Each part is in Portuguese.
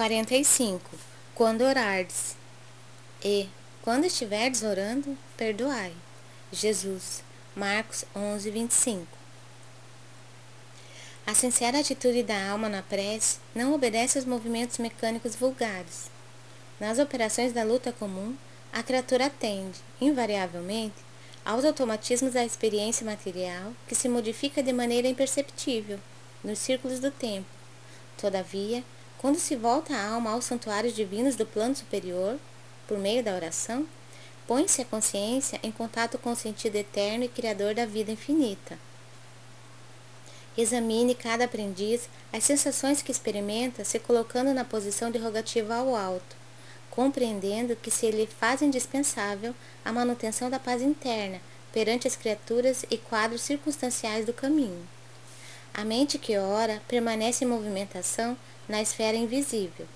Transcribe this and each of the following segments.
45. Quando orardes. E, quando estiverdes orando, perdoai. Jesus. Marcos 11, 25. A sincera atitude da alma na prece não obedece aos movimentos mecânicos vulgares. Nas operações da luta comum, a criatura atende, invariavelmente, aos automatismos da experiência material que se modifica de maneira imperceptível nos círculos do tempo. Todavia, quando se volta a alma aos santuários divinos do plano superior, por meio da oração, põe-se a consciência em contato com o sentido eterno e criador da vida infinita. Examine cada aprendiz as sensações que experimenta se colocando na posição de rogativa ao alto, compreendendo que se lhe faz indispensável a manutenção da paz interna perante as criaturas e quadros circunstanciais do caminho. A mente que ora permanece em movimentação na esfera invisível.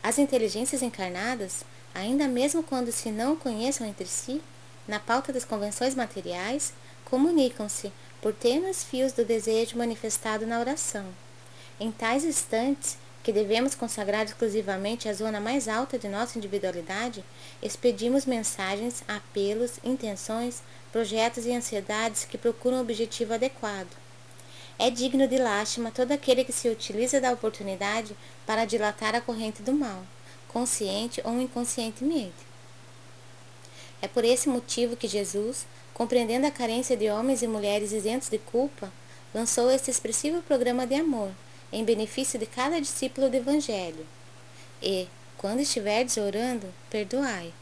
As inteligências encarnadas, ainda mesmo quando se não conheçam entre si, na pauta das convenções materiais, comunicam-se por tênues fios do desejo manifestado na oração. Em tais instantes, que devemos consagrar exclusivamente à zona mais alta de nossa individualidade, expedimos mensagens, apelos, intenções, projetos e ansiedades que procuram o objetivo adequado é digno de lástima todo aquele que se utiliza da oportunidade para dilatar a corrente do mal, consciente ou inconscientemente. É por esse motivo que Jesus, compreendendo a carência de homens e mulheres isentos de culpa, lançou este expressivo programa de amor, em benefício de cada discípulo do Evangelho. E, quando estiverdes orando, perdoai,